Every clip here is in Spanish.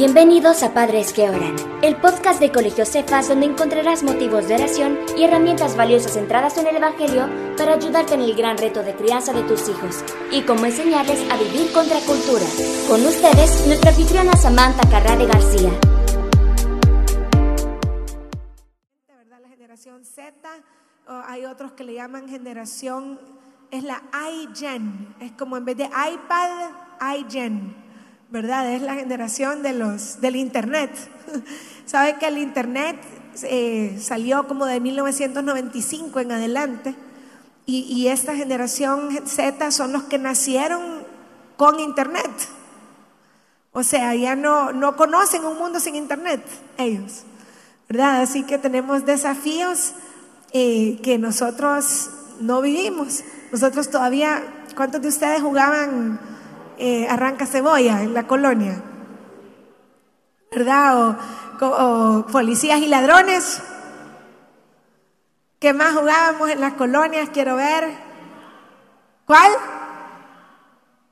Bienvenidos a Padres que Oran, el podcast de Colegio Cefas donde encontrarás motivos de oración y herramientas valiosas centradas en el Evangelio para ayudarte en el gran reto de crianza de tus hijos y cómo enseñarles a vivir contra cultura. Con ustedes, nuestra anfitriona Samantha Carrade García. La generación Z, o hay otros que le llaman generación, es la iGen, es como en vez de iPad, iGen. ¿Verdad? Es la generación de los, del Internet. ¿Sabe que el Internet eh, salió como de 1995 en adelante? Y, esta generación Z son los que nacieron con Internet. O sea, ya no, no conocen un mundo sin Internet, ellos. ¿Verdad? Así que tenemos desafíos eh, que nosotros no vivimos. Nosotros todavía, ¿cuántos de ustedes jugaban eh, arranca cebolla en la colonia, ¿verdad? O, policías y ladrones. ¿Qué más jugábamos en las colonias? Quiero ver. ¿Cuál?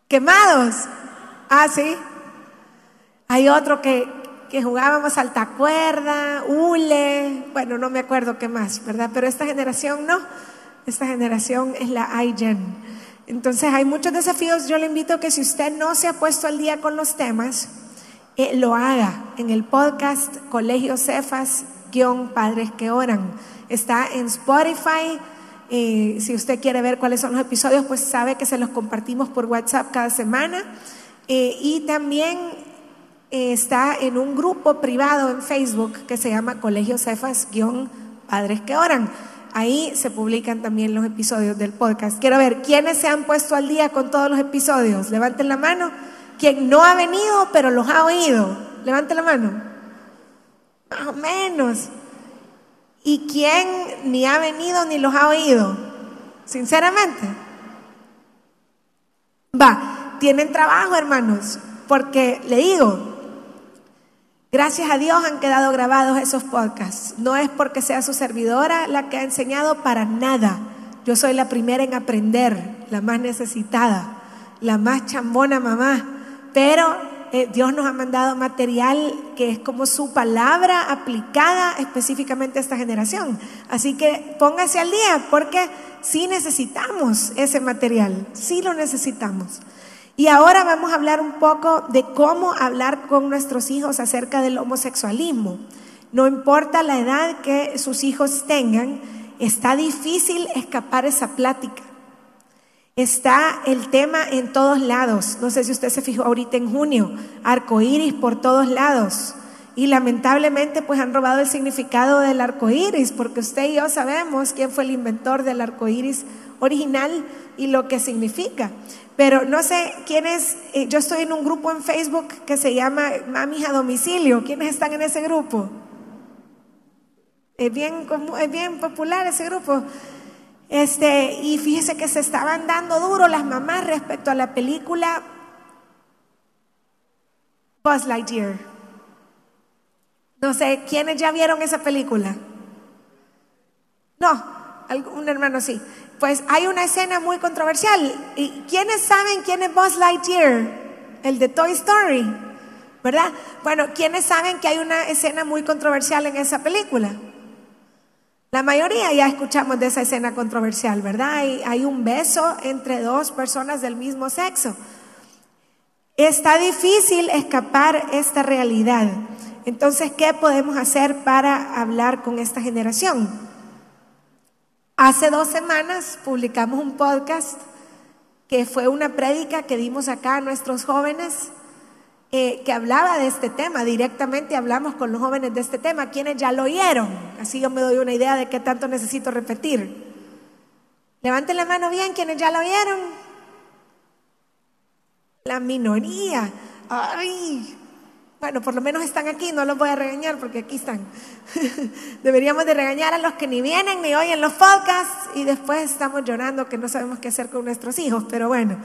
Quemados. Ah, sí. Hay otro que, que jugábamos alta cuerda, hule, bueno, no me acuerdo qué más, ¿verdad? Pero esta generación no. Esta generación es la iGen. Entonces hay muchos desafíos. Yo le invito a que si usted no se ha puesto al día con los temas, eh, lo haga en el podcast Colegio Cefas Padres que Oran. Está en Spotify. Eh, si usted quiere ver cuáles son los episodios, pues sabe que se los compartimos por WhatsApp cada semana. Eh, y también está en un grupo privado en Facebook que se llama Colegio Cefas Padres que Oran. Ahí se publican también los episodios del podcast. Quiero ver, ¿quiénes se han puesto al día con todos los episodios? Levanten la mano. ¿Quién no ha venido pero los ha oído? Levanten la mano. Más o menos. ¿Y quién ni ha venido ni los ha oído? Sinceramente. Va, tienen trabajo, hermanos, porque le digo, Gracias a Dios han quedado grabados esos podcasts. No es porque sea su servidora la que ha enseñado para nada. Yo soy la primera en aprender, la más necesitada, la más chambona mamá. Pero eh, Dios nos ha mandado material que es como su palabra aplicada específicamente a esta generación. Así que póngase al día porque sí necesitamos ese material, sí lo necesitamos. Y ahora vamos a hablar un poco de cómo hablar con nuestros hijos acerca del homosexualismo. No importa la edad que sus hijos tengan, está difícil escapar esa plática. Está el tema en todos lados. No sé si usted se fijó ahorita en junio, arco iris por todos lados. Y lamentablemente, pues han robado el significado del arco iris, porque usted y yo sabemos quién fue el inventor del arco iris original y lo que significa. Pero no sé quiénes, eh, yo estoy en un grupo en Facebook que se llama Mamis a Domicilio. ¿Quiénes están en ese grupo? Es bien, es bien popular ese grupo. Este, y fíjese que se estaban dando duro las mamás respecto a la película Buzz Lightyear. No sé, ¿quiénes ya vieron esa película? No, algún hermano sí. Pues hay una escena muy controversial. ¿Y quiénes saben quién es Buzz Lightyear? El de Toy Story, ¿verdad? Bueno, ¿quiénes saben que hay una escena muy controversial en esa película? La mayoría ya escuchamos de esa escena controversial, ¿verdad? Hay, hay un beso entre dos personas del mismo sexo. Está difícil escapar esta realidad. Entonces, ¿qué podemos hacer para hablar con esta generación? Hace dos semanas publicamos un podcast que fue una prédica que dimos acá a nuestros jóvenes eh, que hablaba de este tema. Directamente hablamos con los jóvenes de este tema, quienes ya lo oyeron. Así yo me doy una idea de qué tanto necesito repetir. Levanten la mano bien quienes ya lo oyeron. La minoría. Ay, bueno, por lo menos están aquí, no los voy a regañar porque aquí están. Deberíamos de regañar a los que ni vienen ni oyen los podcasts y después estamos llorando que no sabemos qué hacer con nuestros hijos. Pero bueno,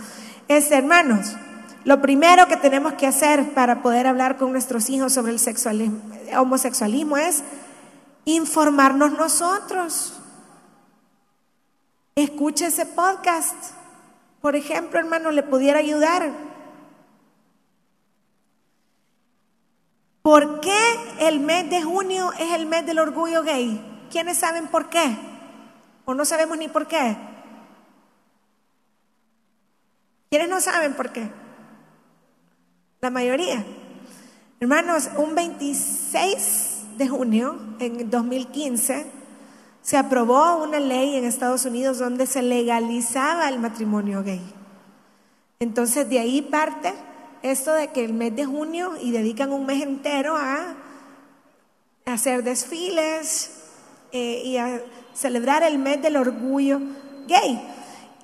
es hermanos, lo primero que tenemos que hacer para poder hablar con nuestros hijos sobre el homosexualismo es informarnos nosotros. Escuche ese podcast. Por ejemplo, hermano, le pudiera ayudar ¿Por qué el mes de junio es el mes del orgullo gay? ¿Quiénes saben por qué? ¿O no sabemos ni por qué? ¿Quiénes no saben por qué? La mayoría. Hermanos, un 26 de junio en 2015 se aprobó una ley en Estados Unidos donde se legalizaba el matrimonio gay. Entonces de ahí parte esto de que el mes de junio y dedican un mes entero a hacer desfiles eh, y a celebrar el mes del orgullo gay.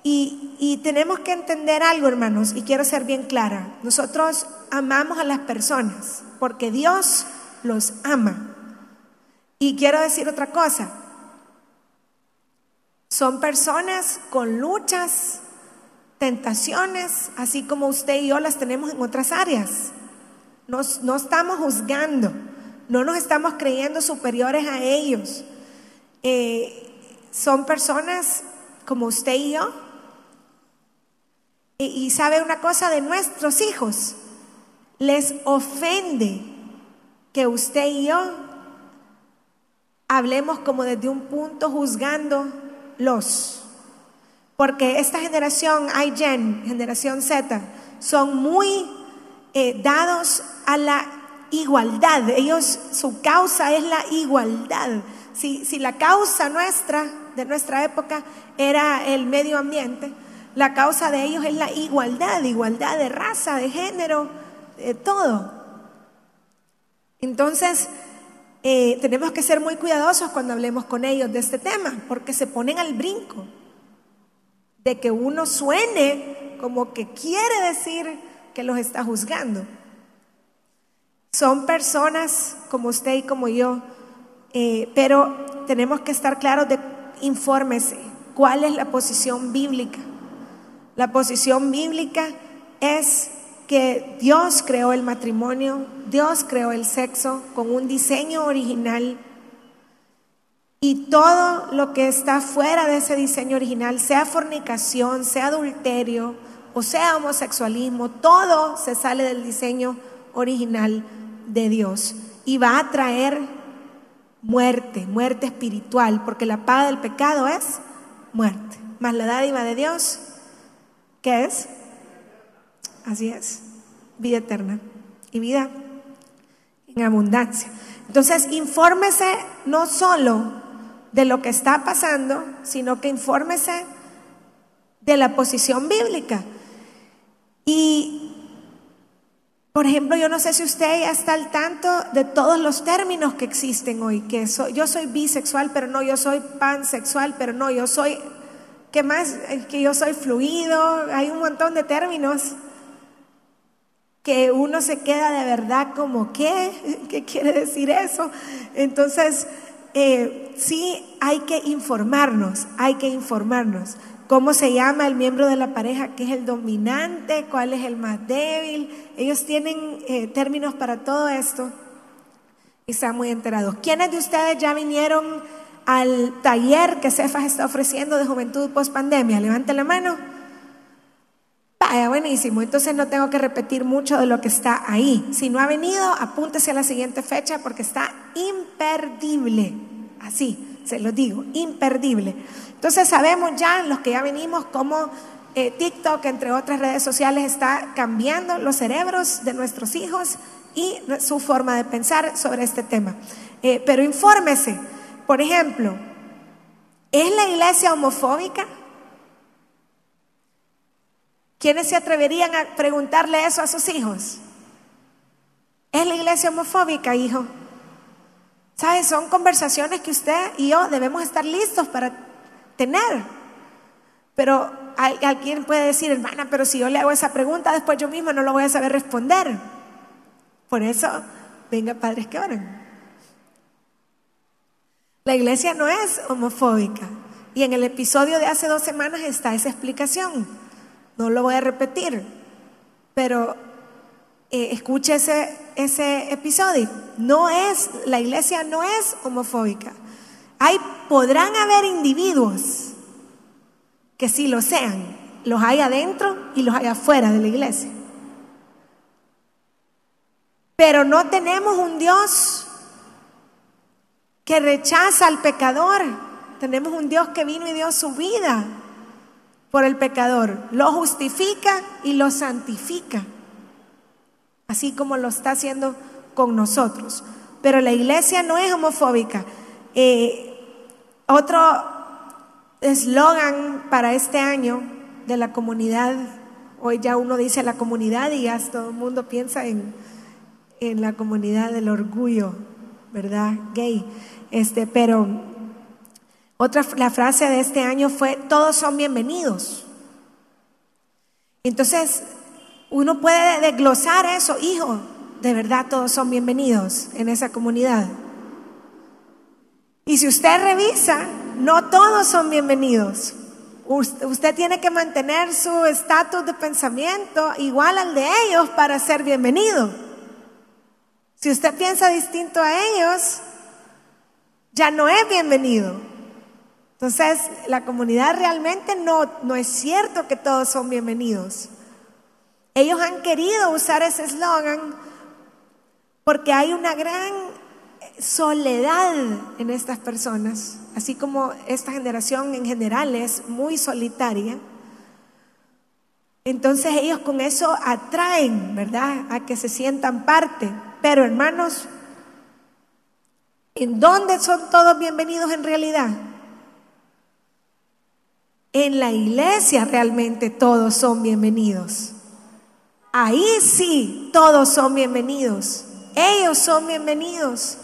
Y, y, tenemos que entender algo, hermanos, y quiero ser bien clara. Nosotros amamos a las personas porque Dios los ama. Y quiero decir otra cosa. Son personas con luchas, tentaciones, así como usted y yo las tenemos en otras áreas. Nos, no estamos juzgando, no nos estamos creyendo superiores a ellos. Eh, son personas como usted y yo. Y, y sabe una cosa de nuestros hijos, les ofende que usted y yo hablemos como desde un punto juzgando los. Porque esta generación, iGen, generación Z, son muy eh, dados a la igualdad. Ellos, su causa es la igualdad. Si, si la causa nuestra, de nuestra época, era el medio ambiente, la causa de ellos es la igualdad, igualdad de raza, de género, de todo. Entonces, eh, tenemos que ser muy cuidadosos cuando hablemos con ellos de este tema, porque se ponen al brinco de que uno suene como que quiere decir que los está juzgando. Son personas como usted y como yo, eh, pero tenemos que estar claros de, infórmese, cuál es la posición bíblica. La posición bíblica es que Dios creó el matrimonio, Dios creó el sexo con un diseño original y todo lo que está fuera de ese diseño original, sea fornicación, sea adulterio o sea homosexualismo, todo se sale del diseño original de Dios y va a traer muerte, muerte espiritual, porque la paga del pecado es muerte. Más la dádiva de Dios, ¿qué es? Así es, vida eterna y vida en abundancia. Entonces, infórmese no solo de lo que está pasando, sino que infórmese de la posición bíblica. Y, por ejemplo, yo no sé si usted ya está al tanto de todos los términos que existen hoy, que yo soy bisexual, pero no, yo soy pansexual, pero no, yo soy, ¿qué más? Que yo soy fluido, hay un montón de términos que uno se queda de verdad como, ¿qué? ¿Qué quiere decir eso? Entonces, eh, sí hay que informarnos, hay que informarnos. ¿Cómo se llama el miembro de la pareja? ¿Qué es el dominante? ¿Cuál es el más débil? Ellos tienen eh, términos para todo esto y están muy enterados. ¿Quiénes de ustedes ya vinieron al taller que Cefas está ofreciendo de juventud post pandemia? Levante la mano. Vaya, buenísimo. Entonces no tengo que repetir mucho de lo que está ahí. Si no ha venido, apúntese a la siguiente fecha porque está imperdible. Así, se lo digo, imperdible. Entonces sabemos ya, los que ya venimos, cómo eh, TikTok, entre otras redes sociales, está cambiando los cerebros de nuestros hijos y su forma de pensar sobre este tema. Eh, pero infórmese, por ejemplo, ¿es la iglesia homofóbica? ¿Quiénes se atreverían a preguntarle eso a sus hijos? ¿Es la iglesia homofóbica, hijo? ¿Sabes? Son conversaciones que usted y yo debemos estar listos para tener. Pero alguien puede decir, hermana, pero si yo le hago esa pregunta, después yo mismo no lo voy a saber responder. Por eso, venga, padres que oren. La iglesia no es homofóbica. Y en el episodio de hace dos semanas está esa explicación. No lo voy a repetir, pero eh, escuche ese, ese episodio. No es, la iglesia no es homofóbica. Hay, podrán haber individuos que sí lo sean. Los hay adentro y los hay afuera de la iglesia. Pero no tenemos un Dios que rechaza al pecador. Tenemos un Dios que vino y dio su vida por el pecador. Lo justifica y lo santifica. Así como lo está haciendo con nosotros. Pero la iglesia no es homofóbica. Eh, otro eslogan para este año de la comunidad, hoy ya uno dice la comunidad y ya todo el mundo piensa en, en la comunidad del orgullo, ¿verdad? Gay. Este, pero otra la frase de este año fue todos son bienvenidos. Entonces, uno puede desglosar eso, hijo, de verdad todos son bienvenidos en esa comunidad. Y si usted revisa, no todos son bienvenidos. Usted tiene que mantener su estatus de pensamiento igual al de ellos para ser bienvenido. Si usted piensa distinto a ellos, ya no es bienvenido. Entonces, la comunidad realmente no, no es cierto que todos son bienvenidos. Ellos han querido usar ese eslogan porque hay una gran soledad en estas personas, así como esta generación en general es muy solitaria. Entonces ellos con eso atraen, ¿verdad? A que se sientan parte. Pero hermanos, ¿en dónde son todos bienvenidos en realidad? En la iglesia realmente todos son bienvenidos. Ahí sí, todos son bienvenidos. Ellos son bienvenidos.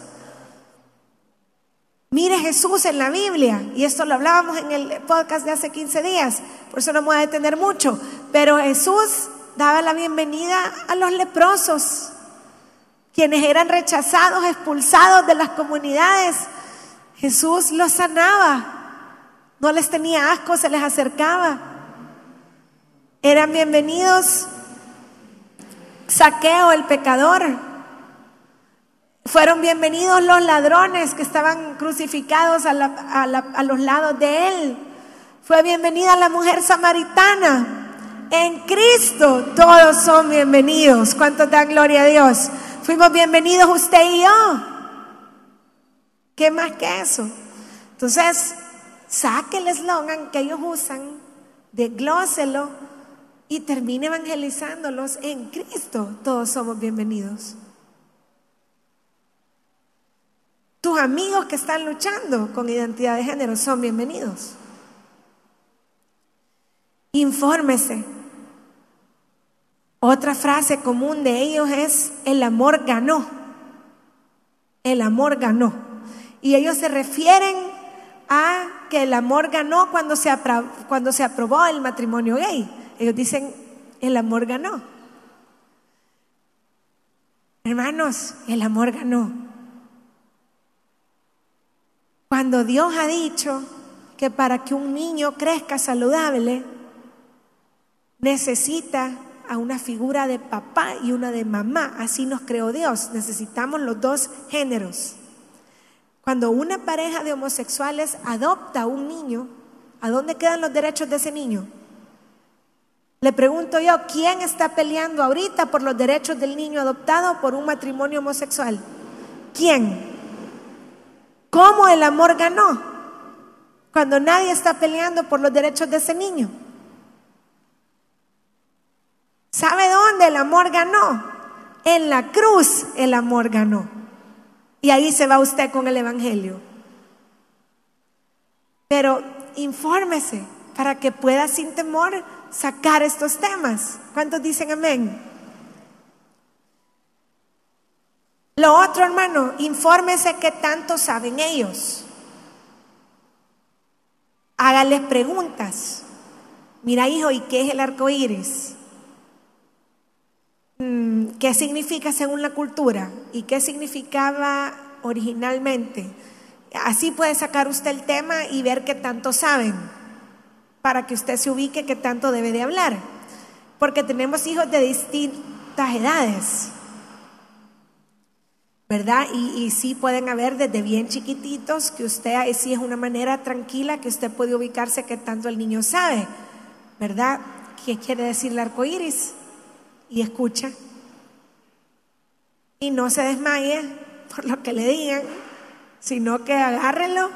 Mire Jesús en la Biblia, y esto lo hablábamos en el podcast de hace 15 días, por eso no me voy a detener mucho, pero Jesús daba la bienvenida a los leprosos, quienes eran rechazados, expulsados de las comunidades. Jesús los sanaba, no les tenía asco, se les acercaba. Eran bienvenidos Saqueo el pecador, fueron bienvenidos los ladrones que estaban crucificados a, los lados de él. Fue bienvenida la mujer samaritana. En Cristo todos son bienvenidos. ¿Cuánto dan gloria a Dios? Fuimos bienvenidos usted y yo. ¿Qué más que eso? Entonces, saque el eslogan que ellos usan, desglóselo y termine evangelizándolos en Cristo. Todos somos bienvenidos. Tus amigos que están luchando con identidad de género son bienvenidos. Infórmese. Otra frase común de ellos es el amor ganó. El amor ganó. Y ellos se refieren a que el amor ganó cuando se, cuando se aprobó el matrimonio gay. Ellos dicen, el amor ganó. Hermanos, el amor ganó. Cuando Dios ha dicho que para que un niño crezca saludable, necesita a una figura de papá y una de mamá. Así nos creó Dios. Necesitamos los dos géneros. Cuando una pareja de homosexuales adopta a un niño, ¿a dónde quedan los derechos de ese niño? Le pregunto yo, ¿quién está peleando ahorita por los derechos del niño adoptado por un matrimonio homosexual? ¿Quién? ¿Cómo el amor ganó? Cuando nadie está peleando por los derechos de ese niño. ¿Sabe dónde el amor ganó? En la cruz el amor ganó. Y ahí se va usted con el Evangelio. Pero infórmese para que pueda sin temor sacar estos temas. ¿Cuántos dicen amén? Lo otro, hermano, infórmese qué tanto saben ellos. Hágales preguntas. Mira, hijo, ¿y qué es el arco iris? Mm, ¿Qué significa según la cultura? ¿Y qué significaba originalmente? Así puede sacar usted el tema y ver qué tanto saben, para que usted se ubique qué tanto debe de hablar. Porque tenemos hijos de distintas edades. ¿verdad? Y, sí pueden haber desde bien chiquititos que usted, sí es una manera tranquila que usted puede ubicarse que tanto el niño sabe, ¿verdad? ¿Qué quiere decir el arco iris? Y escucha. Y no se desmaye por lo que le digan, sino que agárrelo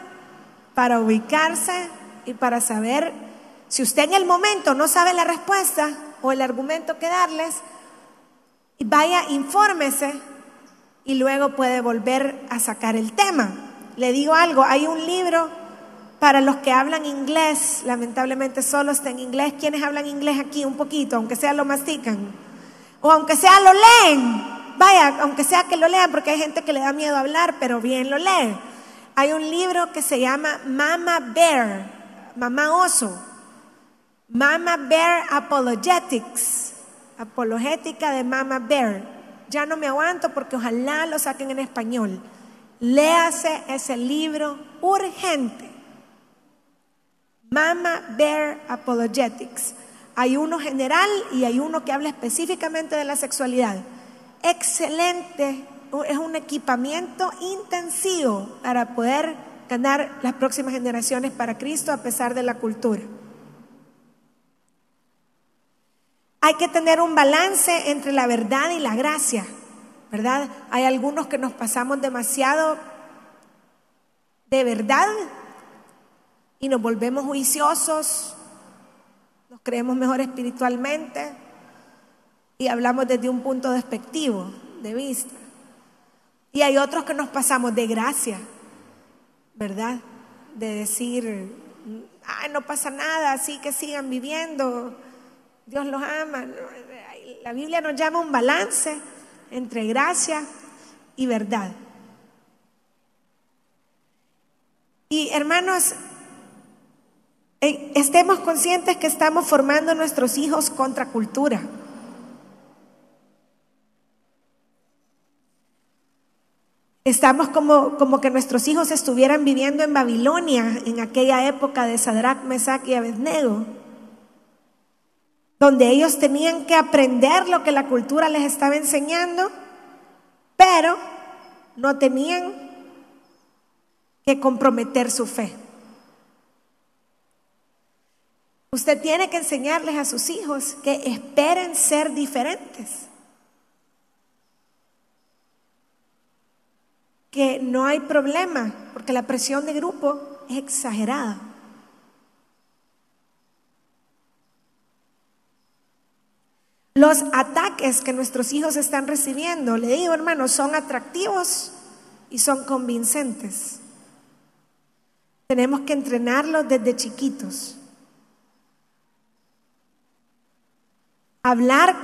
para ubicarse y para saber si usted en el momento no sabe la respuesta o el argumento que darles, vaya, infórmese y luego puede volver a sacar el tema. Le digo algo, hay un libro para los que hablan inglés, lamentablemente solo está en inglés. ¿Quiénes hablan inglés aquí un poquito, aunque sea lo mastican? O aunque sea lo leen. Vaya, aunque sea que lo lean, porque hay gente que le da miedo hablar, pero bien lo lee. Hay un libro que se llama Mama Bear, Mamá Oso. Mama Bear Apologetics, apologética de Mama Bear. Ya no me aguanto porque ojalá lo saquen en español. Léase ese libro urgente. Mama Bear Apologetics. Hay uno general y hay uno que habla específicamente de la sexualidad. Excelente, es un equipamiento intensivo para poder ganar las próximas generaciones para Cristo a pesar de la cultura. Hay que tener un balance entre la verdad y la gracia, ¿verdad? Hay algunos que nos pasamos demasiado de verdad y nos volvemos juiciosos, nos creemos mejor espiritualmente y hablamos desde un punto despectivo de vista. Y hay otros que nos pasamos de gracia, ¿verdad? De decir, ay, no pasa nada, así que sigan viviendo, Dios los ama. La Biblia nos llama un balance entre gracia y verdad. Y hermanos, estemos conscientes que estamos formando nuestros hijos contra cultura. Estamos como, como que nuestros hijos estuvieran viviendo en Babilonia en aquella época de Sadrach, Mesach y Abednego, donde ellos tenían que aprender lo que la cultura les estaba enseñando, pero no tenían que comprometer su fe. Usted tiene que enseñarles a sus hijos que esperen ser diferentes. Que no hay problema, porque la presión de grupo es exagerada. Los ataques que nuestros hijos están recibiendo, le digo hermano, son atractivos y son convincentes. Tenemos que entrenarlos desde chiquitos. hablar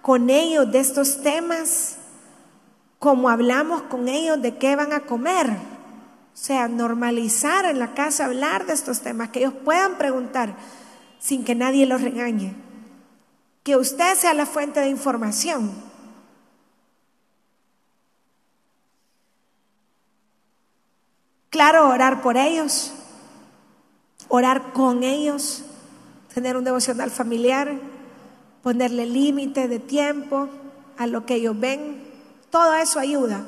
con ellos de estos temas como hablamos con ellos de qué van a comer. O sea, normalizar en la casa hablar de estos temas, que ellos puedan preguntar sin que nadie los regañe. Que usted sea la fuente de información. Claro, orar por ellos, orar con ellos, tener un devocional familiar ponerle límite de tiempo a lo que ellos ven. Todo eso ayuda.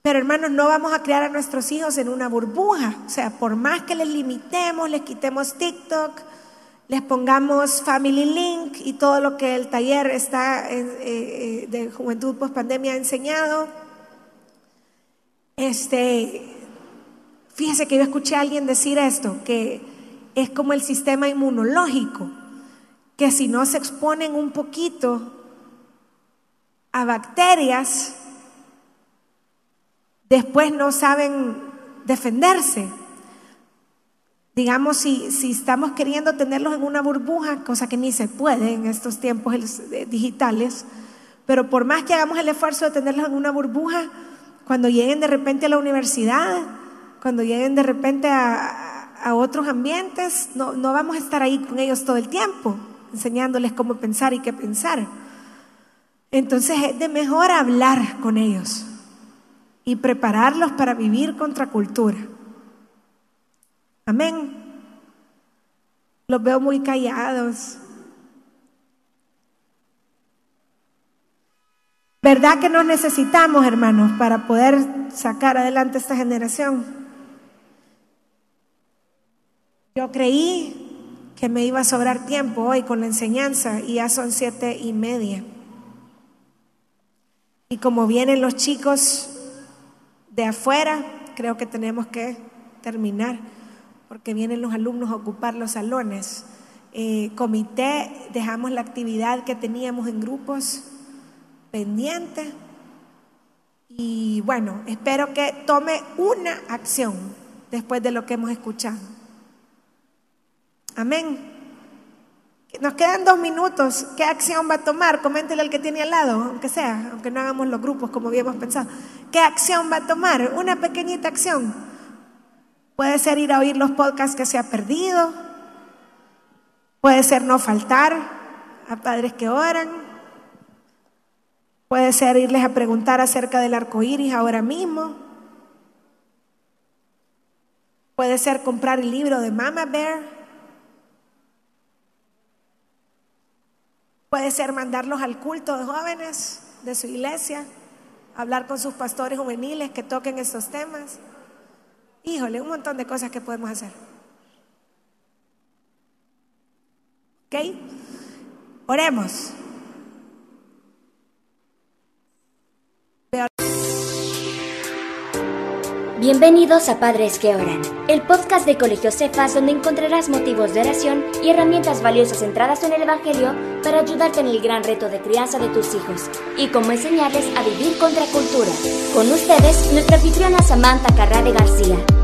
Pero hermanos, no vamos a criar a nuestros hijos en una burbuja. O sea, por más que les limitemos, les quitemos TikTok, les pongamos Family Link y todo lo que el taller está eh, eh, de Juventud Post Pandemia ha enseñado. Este, fíjese que yo escuché a alguien decir esto, que es como el sistema inmunológico que si no se exponen un poquito a bacterias, después no saben defenderse. Digamos, si, si estamos queriendo tenerlos en una burbuja, cosa que ni se puede en estos tiempos digitales, pero por más que hagamos el esfuerzo de tenerlos en una burbuja, cuando lleguen de repente a la universidad, cuando lleguen de repente a, a otros ambientes, no, no vamos a estar ahí con ellos todo el tiempo enseñándoles cómo pensar y qué pensar. Entonces es de mejor hablar con ellos y prepararlos para vivir contra cultura. Amén. Los veo muy callados. ¿Verdad que nos necesitamos, hermanos, para poder sacar adelante esta generación? Yo creí que me iba a sobrar tiempo hoy con la enseñanza y ya son siete y media. Y como vienen los chicos de afuera, creo que tenemos que terminar, porque vienen los alumnos a ocupar los salones. Eh, comité, dejamos la actividad que teníamos en grupos pendiente. Y bueno, espero que tome una acción después de lo que hemos escuchado. Amén. Nos quedan dos minutos. ¿Qué acción va a tomar? Coméntele al que tiene al lado, aunque sea, aunque no hagamos los grupos como habíamos pensado. ¿Qué acción va a tomar? Una pequeñita acción. Puede ser ir a oír los podcasts que se ha perdido. Puede ser no faltar a padres que oran. Puede ser irles a preguntar acerca del arco iris ahora mismo. Puede ser comprar el libro de Mama Bear. Puede ser mandarlos al culto de jóvenes de su iglesia, hablar con sus pastores juveniles que toquen estos temas. Híjole, un montón de cosas que podemos hacer. ¿Ok? Oremos. Bienvenidos a Padres que Oran, el podcast de Colegio Cefas donde encontrarás motivos de oración y herramientas valiosas centradas en el Evangelio para ayudarte en el gran reto de crianza de tus hijos y cómo enseñarles a vivir contra cultura. Con ustedes, nuestra anfitriona Samantha Carrade García.